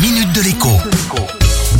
minute de l'écho.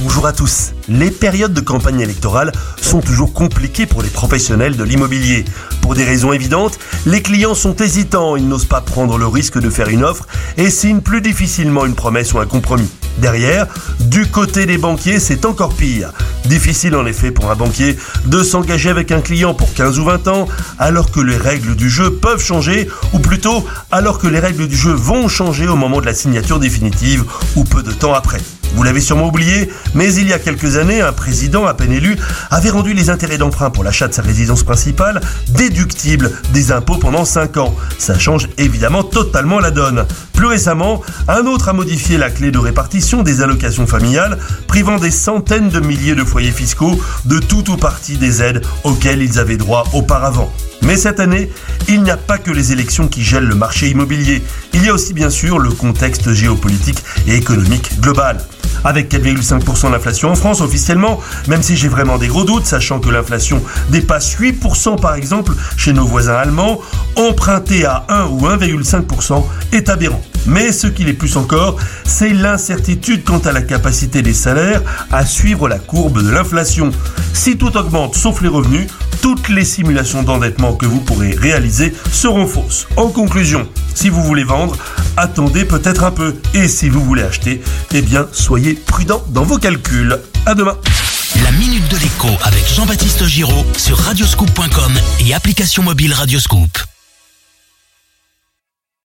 Bonjour à tous. Les périodes de campagne électorale sont toujours compliquées pour les professionnels de l'immobilier. Pour des raisons évidentes, les clients sont hésitants, ils n'osent pas prendre le risque de faire une offre et signent plus difficilement une promesse ou un compromis. Derrière, du côté des banquiers, c'est encore pire. Difficile en effet pour un banquier de s'engager avec un client pour 15 ou 20 ans alors que les règles du jeu peuvent changer ou plutôt alors que les règles du jeu vont changer au moment de la signature définitive ou peu de temps après. Vous l'avez sûrement oublié, mais il y a quelques années, un président à peine élu avait rendu les intérêts d'emprunt pour l'achat de sa résidence principale déductibles des impôts pendant 5 ans. Ça change évidemment totalement la donne. Plus récemment, un autre a modifié la clé de répartition des allocations familiales, privant des centaines de milliers de foyers fiscaux de tout ou partie des aides auxquelles ils avaient droit auparavant. Mais cette année, il n'y a pas que les élections qui gèlent le marché immobilier, il y a aussi bien sûr le contexte géopolitique et économique global avec 4,5% d'inflation en France officiellement, même si j'ai vraiment des gros doutes, sachant que l'inflation dépasse 8% par exemple chez nos voisins allemands, emprunter à 1 ou 1,5% est aberrant. Mais ce qui est plus encore, c'est l'incertitude quant à la capacité des salaires à suivre la courbe de l'inflation. Si tout augmente sauf les revenus, toutes les simulations d'endettement que vous pourrez réaliser seront fausses. En conclusion, si vous voulez vendre, attendez peut-être un peu. Et si vous voulez acheter, eh bien, soyez prudent dans vos calculs. À demain. La minute de l'écho avec Jean-Baptiste Giraud sur radioscoop.com et application mobile Radioscoop.